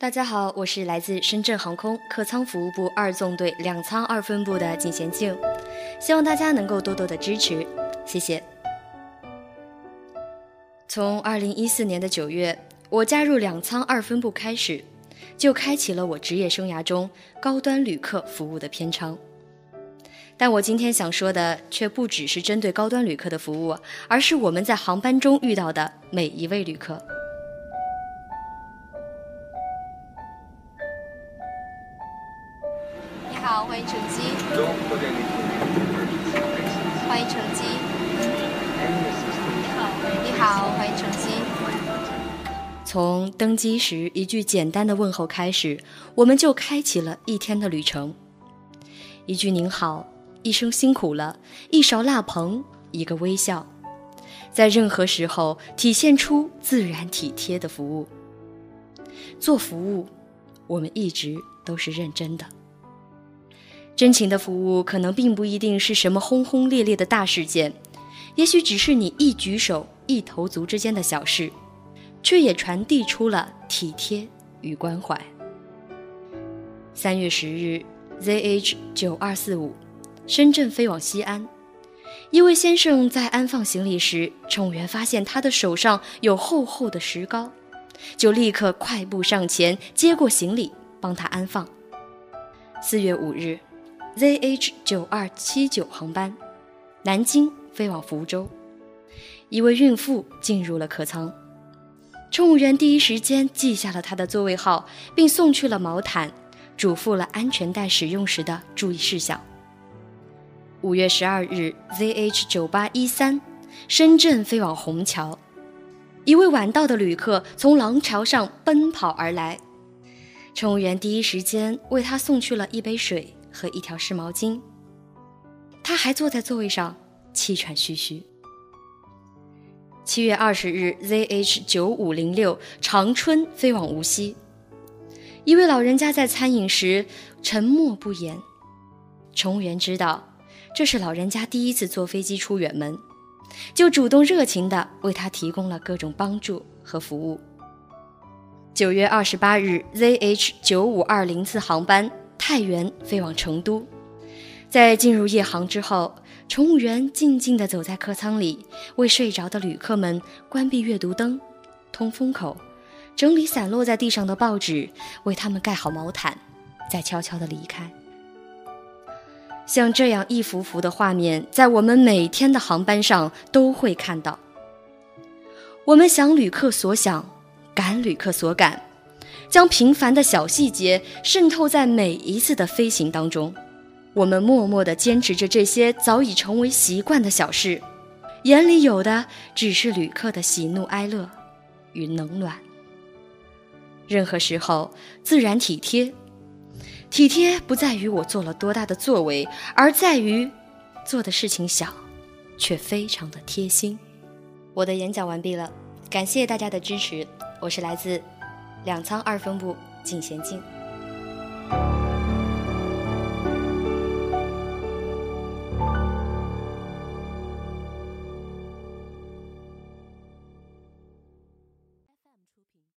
大家好，我是来自深圳航空客舱服务部二纵队两舱二分部的景贤静，希望大家能够多多的支持，谢谢。从二零一四年的九月，我加入两舱二分部开始，就开启了我职业生涯中高端旅客服务的篇章。但我今天想说的却不只是针对高端旅客的服务，而是我们在航班中遇到的每一位旅客。欢迎乘机。欢迎乘机。你好，欢迎乘机。从登机时一句简单的问候开始，我们就开启了一天的旅程。一句您好。一声辛苦了，一勺辣棚，一个微笑，在任何时候体现出自然体贴的服务。做服务，我们一直都是认真的。真情的服务可能并不一定是什么轰轰烈烈的大事件，也许只是你一举手、一投足之间的小事，却也传递出了体贴与关怀。三月十日，ZH 九二四五。深圳飞往西安，一位先生在安放行李时，乘务员发现他的手上有厚厚的石膏，就立刻快步上前接过行李，帮他安放。四月五日，ZH 九二七九航班，南京飞往福州，一位孕妇进入了客舱，乘务员第一时间记下了她的座位号，并送去了毛毯，嘱咐了安全带使用时的注意事项。五月十二日，ZH 九八一三，深圳飞往虹桥，一位晚到的旅客从廊桥上奔跑而来，乘务员第一时间为他送去了一杯水。和一条湿毛巾。他还坐在座位上气喘吁吁。七月二十日，ZH 九五零六，长春飞往无锡，一位老人家在餐饮时沉默不言，乘务员知道。这是老人家第一次坐飞机出远门，就主动热情地为他提供了各种帮助和服务。九月二十八日，ZH 九五二零次航班太原飞往成都，在进入夜航之后，乘务员静静地走在客舱里，为睡着的旅客们关闭阅读灯、通风口，整理散落在地上的报纸，为他们盖好毛毯，再悄悄地离开。像这样一幅幅的画面，在我们每天的航班上都会看到。我们想旅客所想，赶旅客所赶，将平凡的小细节渗透在每一次的飞行当中。我们默默地坚持着这些早已成为习惯的小事，眼里有的只是旅客的喜怒哀乐与冷暖。任何时候，自然体贴。体贴不在于我做了多大的作为，而在于做的事情小，却非常的贴心。我的演讲完毕了，感谢大家的支持。我是来自两仓二分部进贤进。